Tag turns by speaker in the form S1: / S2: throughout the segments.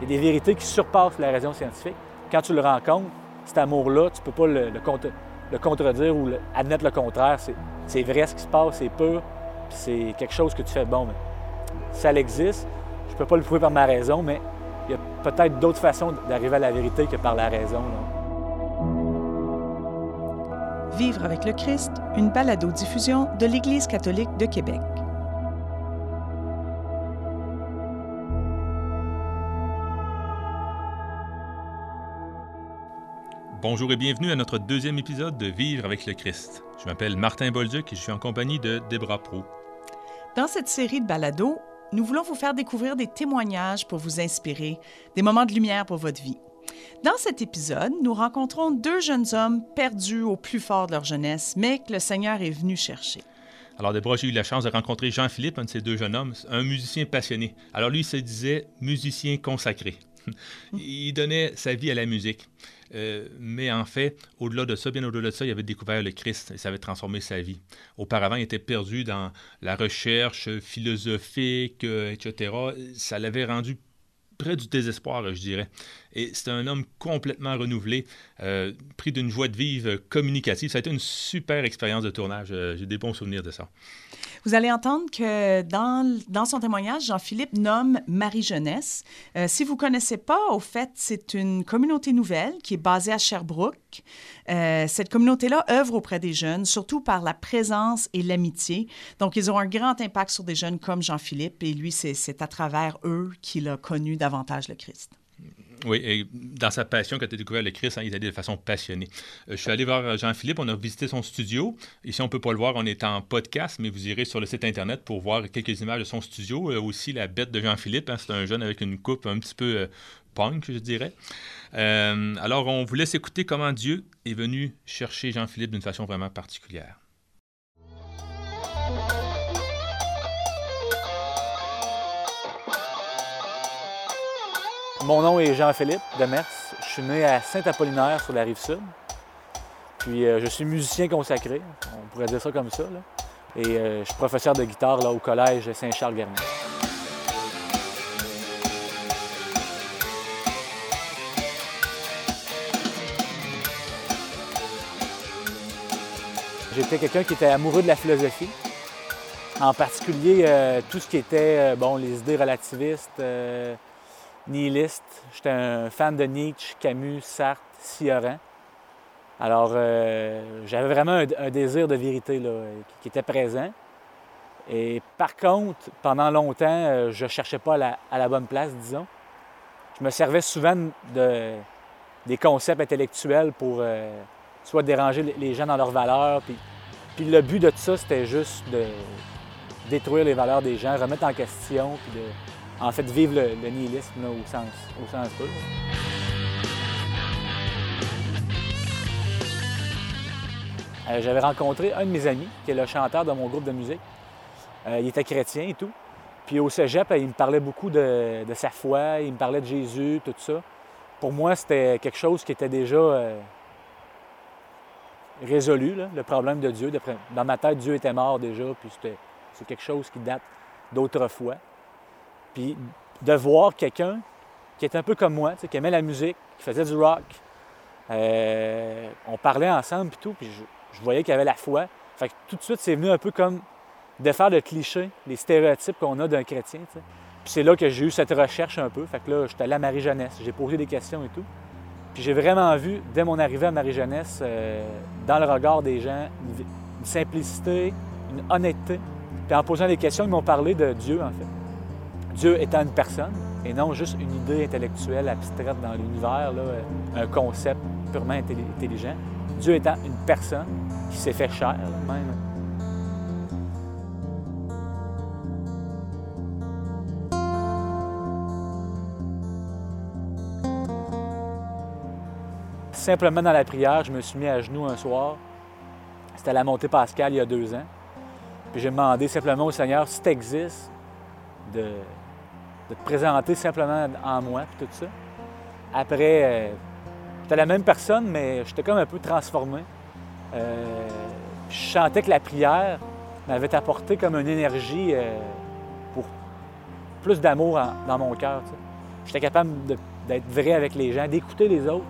S1: Il y a des vérités qui surpassent la raison scientifique. Quand tu le rencontres, cet amour-là, tu ne peux pas le, contredire ou admettre le contraire. C'est vrai ce qui se passe, c'est pur, c'est quelque chose que tu fais bon. Mais ça existe. Je ne peux pas le prouver par ma raison, mais il y a peut-être d'autres façons d'arriver à la vérité que par la raison.
S2: Vivre avec le Christ, une balado-diffusion de l'Église catholique de Québec.
S3: Bonjour et bienvenue à notre deuxième épisode de Vivre avec le Christ. Je m'appelle Martin Bolduc et je suis en compagnie de Debra Pro.
S2: Dans cette série de balados, nous voulons vous faire découvrir des témoignages pour vous inspirer, des moments de lumière pour votre vie. Dans cet épisode, nous rencontrons deux jeunes hommes perdus au plus fort de leur jeunesse, mais que le Seigneur est venu chercher.
S3: Alors, Debra, j'ai eu la chance de rencontrer Jean-Philippe, un de ces deux jeunes hommes, un musicien passionné. Alors, lui, il se disait musicien consacré. il donnait sa vie à la musique. Euh, mais en fait, au-delà de ça, bien au-delà de ça, il avait découvert le Christ et ça avait transformé sa vie. Auparavant, il était perdu dans la recherche philosophique, euh, etc. Ça l'avait rendu près du désespoir, je dirais. Et c'est un homme complètement renouvelé, euh, pris d'une joie de vivre communicative. Ça a été une super expérience de tournage. J'ai des bons souvenirs de ça.
S2: Vous allez entendre que dans, dans son témoignage, Jean-Philippe nomme Marie Jeunesse. Euh, si vous ne connaissez pas, au fait, c'est une communauté nouvelle qui est basée à Sherbrooke. Euh, cette communauté-là œuvre auprès des jeunes, surtout par la présence et l'amitié. Donc, ils ont un grand impact sur des jeunes comme Jean-Philippe, et lui, c'est à travers eux qu'il a connu davantage le Christ.
S3: Oui, et dans sa passion, quand tu as découvert le Christ, hein, il allait de façon passionnée. Euh, je suis allé voir Jean-Philippe, on a visité son studio. Ici, on ne peut pas le voir, on est en podcast, mais vous irez sur le site Internet pour voir quelques images de son studio. Euh, aussi, la bête de Jean-Philippe, hein, c'est un jeune avec une coupe un petit peu euh, punk, je dirais. alors, on vous laisse écouter comment Dieu est venu chercher Jean-Philippe d'une façon vraiment particulière.
S1: Mon nom est Jean-Philippe Demers. Je suis né à Saint-Apollinaire sur la rive sud. Puis euh, je suis musicien consacré, on pourrait dire ça comme ça. Et euh, je suis professeur de guitare là, au collège Saint-Charles-Garnier. J'étais quelqu'un qui était amoureux de la philosophie, en particulier euh, tout ce qui était bon, les idées relativistes, nihiliste. J'étais un fan de Nietzsche, Camus, Sartre, Sioran. Alors, euh, j'avais vraiment un, désir de vérité là, qui, était présent. Et par contre, pendant longtemps, euh, je ne cherchais pas à la, bonne place, disons. Je me servais souvent de, des concepts intellectuels pour euh, soit déranger les gens dans leurs valeurs. Puis, le but de tout ça, c'était juste de détruire les valeurs des gens, remettre en question, en fait, vivre le, nihilisme au, sens, au sens. Euh, j'avais rencontré un de mes amis, qui est le chanteur de mon groupe de musique. Euh, il était chrétien et tout. Puis au cégep, il me parlait beaucoup de, sa foi, il me parlait de Jésus, tout ça. Pour moi, c'était quelque chose qui était déjà euh, résolu, le problème de Dieu. Dans ma tête, Dieu était mort déjà, puis c'est quelque chose qui date d'autrefois. Puis de voir quelqu'un qui est un peu comme moi, qui aimait la musique, qui faisait du rock. Euh, on parlait ensemble puis tout, puis je, voyais qu'il avait la foi. Fait que tout de suite, c'est venu un peu comme de faire le cliché, les stéréotypes qu'on a d'un chrétien. Puis c'est là que j'ai eu cette recherche un peu. Fait que là, j'étais allé à Marie-Jeunesse, j'ai posé des questions et tout. Puis j'ai vraiment vu, dès mon arrivée à Marie-Jeunesse, euh, dans le regard des gens, une simplicité, une honnêteté. Puis en posant des questions, ils m'ont parlé de Dieu, en fait. Dieu étant une personne et non juste une idée intellectuelle abstraite dans l'univers, un concept purement intelligent. Dieu étant une personne qui s'est fait chair même. Simplement dans la prière, je me suis mis à genoux un soir. C'était à la montée pascale il y a deux ans. Puis j'ai demandé simplement au Seigneur si tu existes, de de te présenter simplement en moi, puis tout ça. Après, euh, j'étais la même personne, mais j'étais comme un peu transformé. Euh, je chantais que la prière m'avait apporté comme une énergie euh, pour plus d'amour dans mon cœur. J'étais capable d'être vrai avec les gens, d'écouter les autres.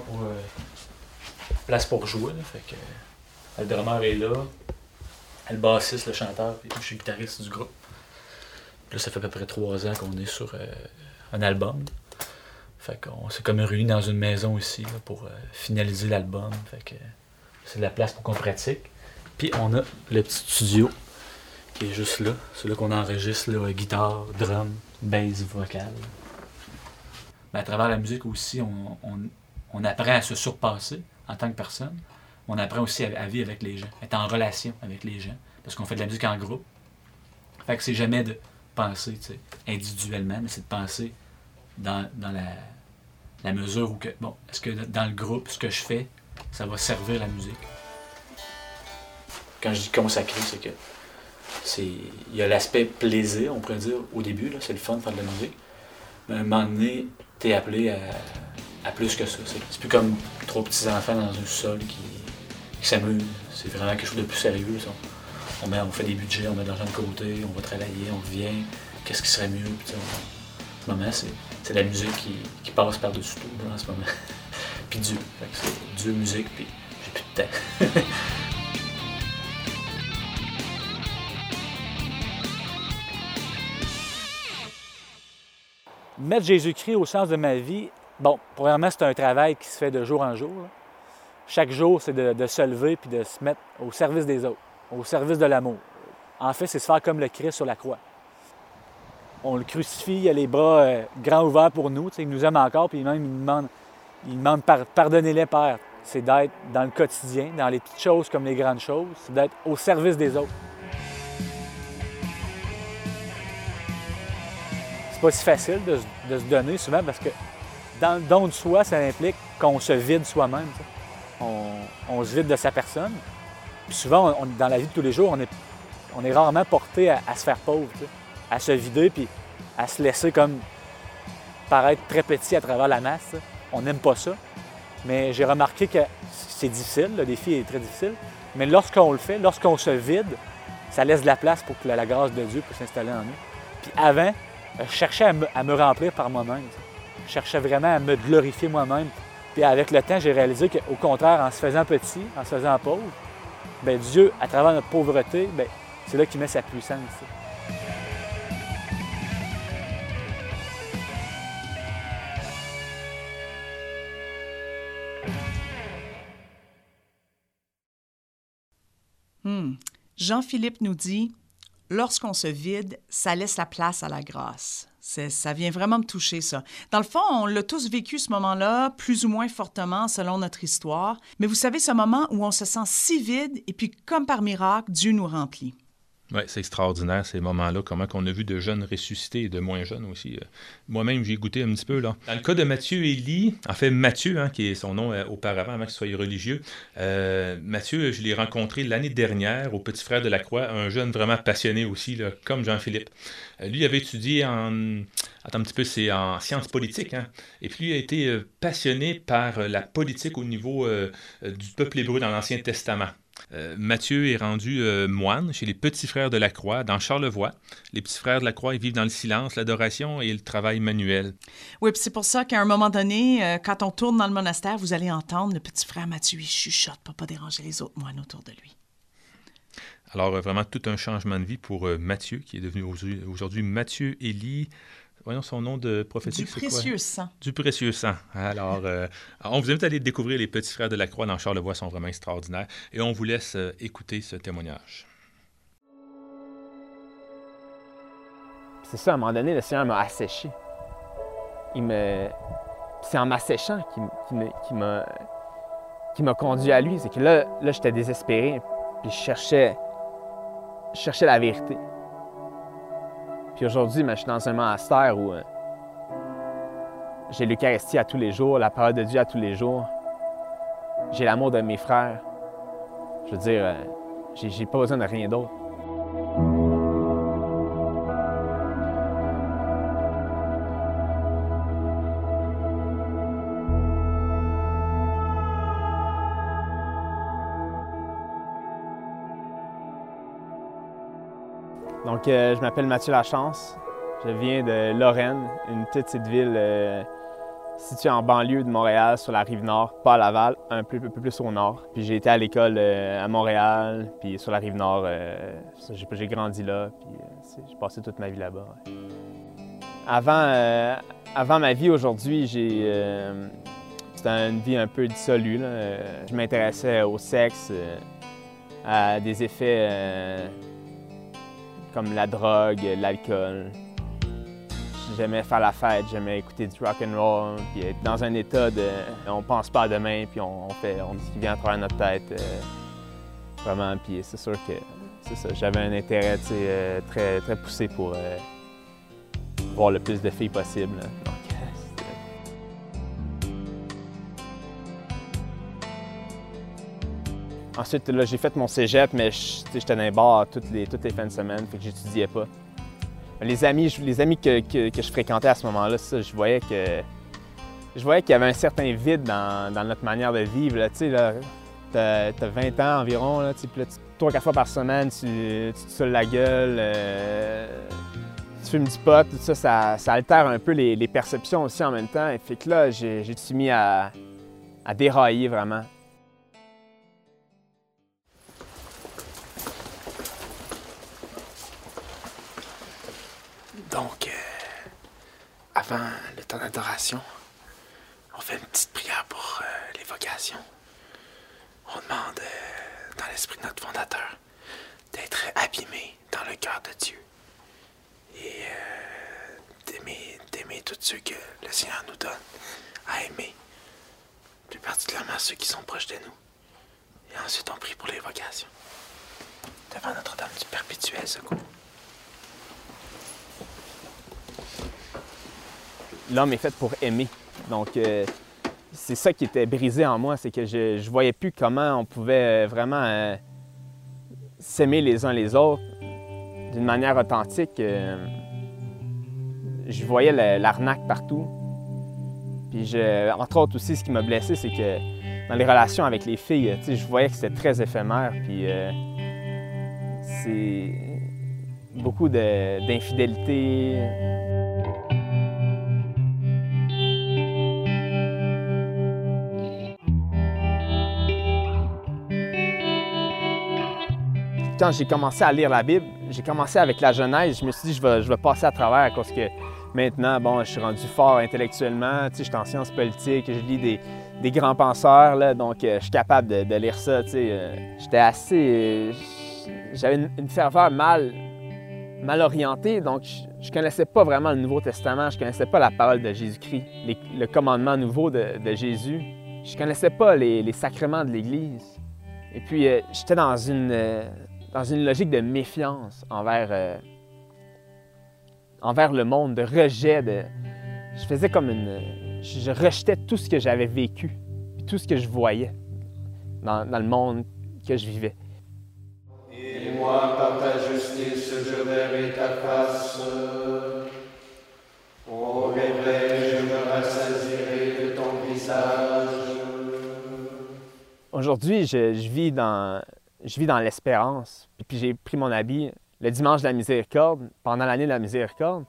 S1: Pour. Euh, place pour jouer. Fait que. Le drummer est là. Le bassiste, le chanteur, puis je suis guitariste du groupe. Là, ça fait à peu près trois ans qu'on est sur euh, un album. Fait qu'on s'est comme réunis dans une maison ici pour euh, finaliser l'album. Fait que c'est de la place pour qu'on pratique. Puis on a le petit studio qui est juste là. C'est là qu'on enregistre là, guitare, drum, bass, vocal. Mais à travers la musique aussi, on, apprend à se surpasser en tant que personne. On apprend aussi à, vivre avec les gens, à être en relation avec les gens. Parce qu'on fait de la musique en groupe. Fait que c'est jamais de penser individuellement, mais c'est de penser dans, la, mesure où que, bon, est-ce que dans le groupe, ce que je fais, ça va servir la musique? Quand je dis consacré, c'est que c'est. Il y a l'aspect plaisir, on pourrait dire, au début, là, c'est le fun de faire de la musique. Mais à un moment donné, t'es appelé à, plus que ça. C'est, plus comme trois petits enfants dans un sol qui, qui s'amusent. C'est vraiment quelque chose de plus sérieux. On fait des budgets, on met de l'argent de côté, on va travailler, on revient, qu'est-ce qui serait mieux. Puis, en ce moment, c'est la musique qui, passe par-dessus tout en ce moment. puis Dieu. C'est Dieu, musique, puis j'ai plus de temps. Mettre Jésus-Christ au sens de ma vie, bon, premièrement, c'est un travail qui se fait de jour en jour. Chaque jour, c'est de, de se lever puis de se mettre au service des autres au service de l'amour. En fait, c'est se faire comme le Christ sur la croix. On le crucifie, il a les bras euh, grands ouverts pour nous, il nous aime encore, puis même il demande, il demande pardonnez-les, Père. C'est d'être dans le quotidien, dans les petites choses comme les grandes choses, c'est d'être au service des autres. C'est pas si facile de, se donner souvent parce que dans le don de soi, ça implique qu'on se vide soi-même. On, se vide de sa personne, souvent, dans la vie de tous les jours, on est, on est rarement porté à, se faire pauvre, à se vider, puis à se laisser comme paraître très petit à travers la masse. On n'aime pas ça. Mais j'ai remarqué que c'est difficile, le défi est très difficile. Mais lorsqu'on le fait, lorsqu'on se vide, ça laisse de la place pour que la, grâce de Dieu puisse s'installer en nous. Puis avant, je cherchais à me, remplir par moi-même. Je cherchais vraiment à me glorifier moi-même. Puis avec le temps, j'ai réalisé qu'au contraire, en se faisant petit, en se faisant pauvre, bien, Dieu, à travers notre pauvreté, bien, c'est là qu'il met sa puissance.
S2: Hmm. Jean-Philippe nous dit Lorsqu'on se vide, ça laisse la place à la grâce. Ça vient vraiment me toucher, ça. Dans le fond, on l'a tous vécu ce moment-là, plus ou moins fortement selon notre histoire. Mais vous savez, ce moment où on se sent si vide et puis, comme par miracle, Dieu nous remplit.
S3: Oui, c'est extraordinaire ces moments-là, comment on a vu de jeunes ressuscités et de moins jeunes aussi. Euh. Moi-même, j'ai goûté un petit peu. là. Dans le cas de Mathieu Élie, en fait Mathieu, hein, qui est son nom euh, auparavant, avant qu'il soit religieux, euh, Mathieu, je l'ai rencontré l'année dernière au Petit Frère de la Croix, un jeune vraiment passionné aussi, comme Jean-Philippe. lui avait étudié en, attends un petit peu, c'est en sciences politiques, hein, et puis lui a été passionné par la politique au niveau du peuple hébreu dans l'Ancien Testament. Euh, Mathieu est rendu euh, moine chez les Petits Frères de la Croix, dans Charlevoix. Les Petits Frères de la Croix, ils vivent dans le silence, l'adoration et le travail manuel.
S2: Oui, puis c'est pour ça qu'à un moment donné, euh, quand on tourne dans le monastère, vous allez entendre le petit frère Mathieu, il chuchote pour pas déranger les autres moines autour de lui.
S3: Alors, vraiment, tout un changement de vie pour Mathieu, qui est devenu aujourd'hui Mathieu Élie voyons son nom de prophétique.
S2: Du précieux sang.
S3: Du précieux sang. Alors, euh, on vous invite à aller découvrir les petits frères de la croix dans Charlevoix, sont vraiment extraordinaires. Et on vous laisse euh, écouter ce témoignage.
S4: C'est ça, à un moment donné, le Seigneur m'a asséché. Il me... C'est en m'asséchant qu'il m'a qui m'a conduit à lui. C'est que là, là j'étais désespéré, puis je cherchais, je cherchais la vérité. Aujourd'hui, je suis dans un monastère où euh, j'ai l'Eucharistie à tous les jours, la parole de Dieu à tous les jours. J'ai l'amour de mes frères. Je veux dire, euh, j'ai pas besoin de rien d'autre. Euh, je m'appelle Mathieu Lachance. Je viens de Lorraine, une petite ville euh, située en banlieue de Montréal, sur la rive nord, pas à Laval, un peu, plus au nord. Puis j'ai été à l'école euh, à Montréal, puis sur la rive nord, j'ai grandi là, puis j'ai passé toute ma vie là-bas. Avant, avant ma vie aujourd'hui, j'ai c'était une vie un peu dissolue. Je m'intéressais au sexe, à des effets comme la drogue, l'alcool. J'aimais faire la fête, j'aimais écouter du rock and roll, puis être dans un état de on pense pas à demain, puis on, fait on dit ce qui vient à travers notre tête. Euh, vraiment, puis c'est sûr que c'est ça, j'avais un intérêt euh, très, très poussé pour euh, voir le plus de filles possible. Ensuite, là, j'ai fait mon cégep, mais j'étais dans les toutes les, toutes les fins de semaine, fait que j'étudiais pas. Les amis, les amis que, je fréquentais à ce moment-là, je voyais que je voyais qu'il y avait un certain vide dans, notre manière de vivre. Tu sais, t'as, 20 ans environ, là, là, trois, quatre fois par semaine, tu, tu te saoules la gueule, euh, tu fumes du pot, tout ça, ça, altère un peu les, perceptions aussi en même temps. Et fait que là, j'ai, j'ai mis à, à dérailler vraiment.
S5: Donc, euh, avant le temps d'adoration, on fait une petite prière pour euh, l'évocation. On demande, euh, dans l'esprit de notre fondateur, d'être abîmé dans le cœur de Dieu et d'aimer, tous ceux que le Seigneur nous donne à aimer, plus particulièrement ceux qui sont proches de nous. Et ensuite, on prie pour l'évocation. Devant Notre-Dame du perpétuel secours.
S4: L'homme est fait pour aimer. Donc, euh, c'est ça qui était brisé en moi, c'est que je ne voyais plus comment on pouvait euh, vraiment euh, s'aimer les uns les autres d'une manière authentique. je voyais l'arnaque partout. Puis, je, entre autres aussi, ce qui m'a blessé, c'est que dans les relations avec les filles, je voyais que c'était très éphémère. Puis, c'est beaucoup d'infidélité quand j'ai commencé à lire la Bible, j'ai commencé avec la Genèse. Je me suis dit, je vais, je vais passer à travers parce que maintenant, bon, je suis rendu fort intellectuellement. Tu sais, je suis en sciences politiques, je lis des, grands penseurs, là, donc euh, je suis capable de, lire ça. Tu sais, euh, j'étais assez. J'avais une, ferveur mal, mal orientée, donc je, connaissais pas vraiment le Nouveau Testament, je connaissais pas la parole de Jésus-Christ, le commandement nouveau de, Jésus. Je connaissais pas les, sacrements de l'Église. Et puis, euh, j'étais dans une dans une logique de méfiance envers, euh, envers le monde, de rejet. De... Je faisais comme une. Je rejetais tout ce que j'avais vécu, tout ce que je voyais dans, dans le monde que je vivais.
S6: Et moi, par ta justice, je verrai ta face. Au réveil, je me rassasirai de ton visage.
S4: Aujourd'hui, je, je vis dans je vis dans l'espérance. Puis j'ai pris mon habit le dimanche de la miséricorde, pendant l'année de la miséricorde.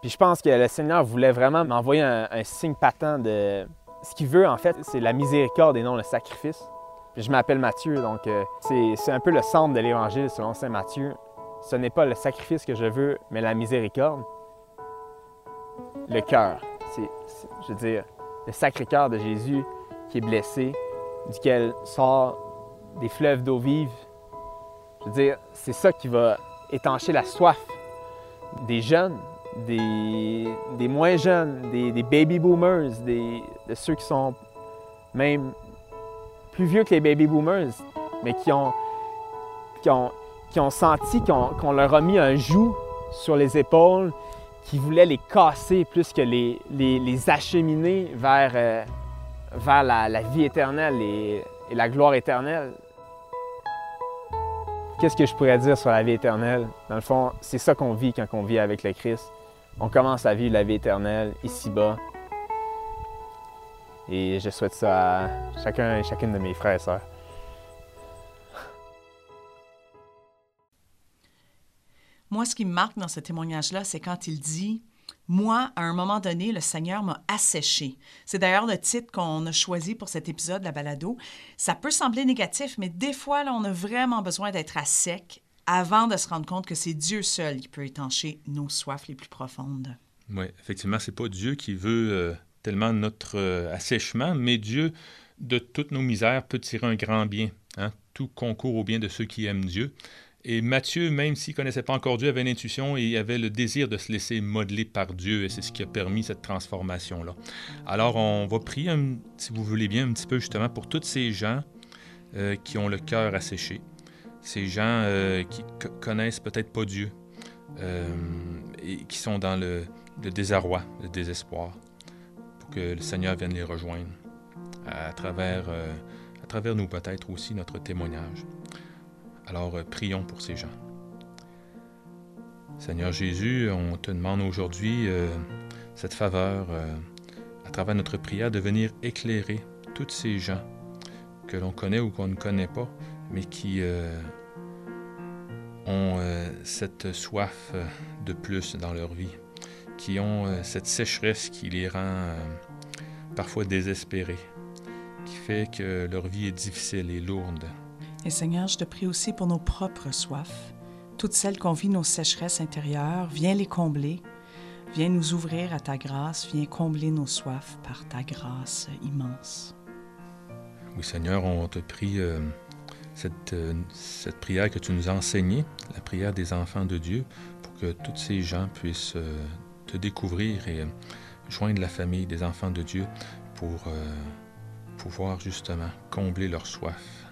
S4: Puis je pense que le Seigneur voulait vraiment m'envoyer un, signe patent de... Ce qu'il veut, en fait, c'est la miséricorde et non le sacrifice. Puis je m'appelle Matthieu, donc euh, c'est un peu le centre de l'Évangile selon Saint Matthieu. Ce n'est pas le sacrifice que je veux, mais la miséricorde. Le cœur, c'est, je veux dire, le sacré cœur de Jésus qui est blessé, duquel sort des fleuves d'eau vive. Je veux dire, c'est ça qui va étancher la soif des jeunes, des, moins jeunes, des, baby boomers, des, de ceux qui sont même plus vieux que les baby boomers, mais qui ont, qui ont, qui ont senti qu'on leur a mis un joug sur les épaules, qui voulaient les casser plus que les, les, acheminer vers, euh, vers la, vie éternelle et, et la gloire éternelle. Qu'est-ce que je pourrais dire sur la vie éternelle? Dans le fond, c'est ça qu'on vit quand on vit avec le Christ. On commence à vivre la vie éternelle ici-bas. Et je souhaite ça à chacun et chacune de mes frères et sœurs.
S2: Moi, ce qui me marque dans ce témoignage-là, c'est quand il dit moi, à un moment donné, le Seigneur m'a asséché. C'est d'ailleurs le titre qu'on a choisi pour cet épisode de la balado. Ça peut sembler négatif, mais des fois, on a vraiment besoin d'être à sec avant de se rendre compte que c'est Dieu seul qui peut étancher nos soifs les plus profondes.
S3: Oui, effectivement, c'est pas Dieu qui veut euh, tellement notre euh, assèchement, mais Dieu, de toutes nos misères, peut tirer un grand bien. Hein? Tout concourt au bien de ceux qui aiment Dieu. Et Matthieu, même s'il connaissait pas encore Dieu, avait l'intuition et avait le désir de se laisser modeler par Dieu, et c'est ce qui a permis cette transformation-là. Alors, on va prier, si vous voulez bien, un petit peu justement pour tous ces gens euh, qui ont le cœur asséché, ces gens euh, qui connaissent peut-être pas Dieu euh, et qui sont dans le, désarroi, le désespoir, pour que le Seigneur vienne les rejoindre à travers, à travers nous peut-être aussi notre témoignage. Alors euh, prions pour ces gens. Seigneur Jésus, on te demande aujourd'hui euh, cette faveur euh, à travers notre prière de venir éclairer tous ces gens que l'on connaît ou qu'on ne connaît pas, mais qui ont cette soif de plus dans leur vie, qui ont cette sécheresse qui les rend parfois désespérés, qui fait que leur vie est difficile et lourde.
S2: Et Seigneur, je te prie aussi pour nos propres soifs, toutes celles qu'on vit nos sécheresses intérieures, viens les combler. Viens nous ouvrir à ta grâce, viens combler nos soifs par ta grâce immense.
S3: Oui, Seigneur, on te prie euh, cette, euh, cette, prière que tu nous as enseignée, la prière des enfants de Dieu, pour que tous ces gens puissent euh, te découvrir et joindre la famille des enfants de Dieu pour pouvoir justement combler leur soif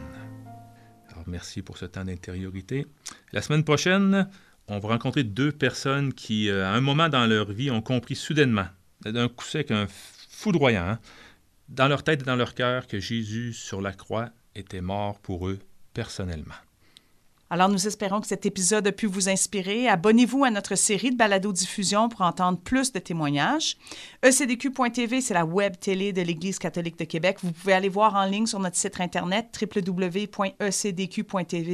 S3: merci pour ce temps d'intériorité. La semaine prochaine, on va rencontrer deux personnes qui, euh, à un moment dans leur vie, ont compris soudainement, d'un coup sec, un foudroyant, hein, dans leur tête et dans leur cœur, que Jésus sur la croix était mort pour eux personnellement.
S2: Alors, nous espérons que cet épisode a pu vous inspirer. Abonnez-vous à notre série de balado-diffusion pour entendre plus de témoignages. ECDQ.tv, c'est la web télé de l'Église catholique de Québec. Vous pouvez aller voir en ligne sur notre site internet www.ecdq.tv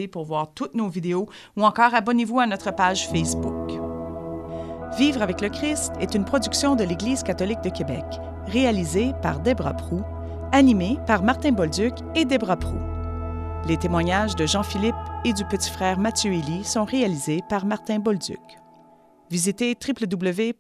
S2: pour voir toutes nos vidéos ou encore abonnez-vous à notre page Facebook. Vivre avec le Christ est une production de l'Église catholique de Québec, réalisée par Debra Prou, animée par Martin Bolduc et Debra Prou. Les témoignages de Jean-Philippe et du petit frère Mathieu Élie sont réalisés par Martin Bolduc. Visitez www.ecdq.tv.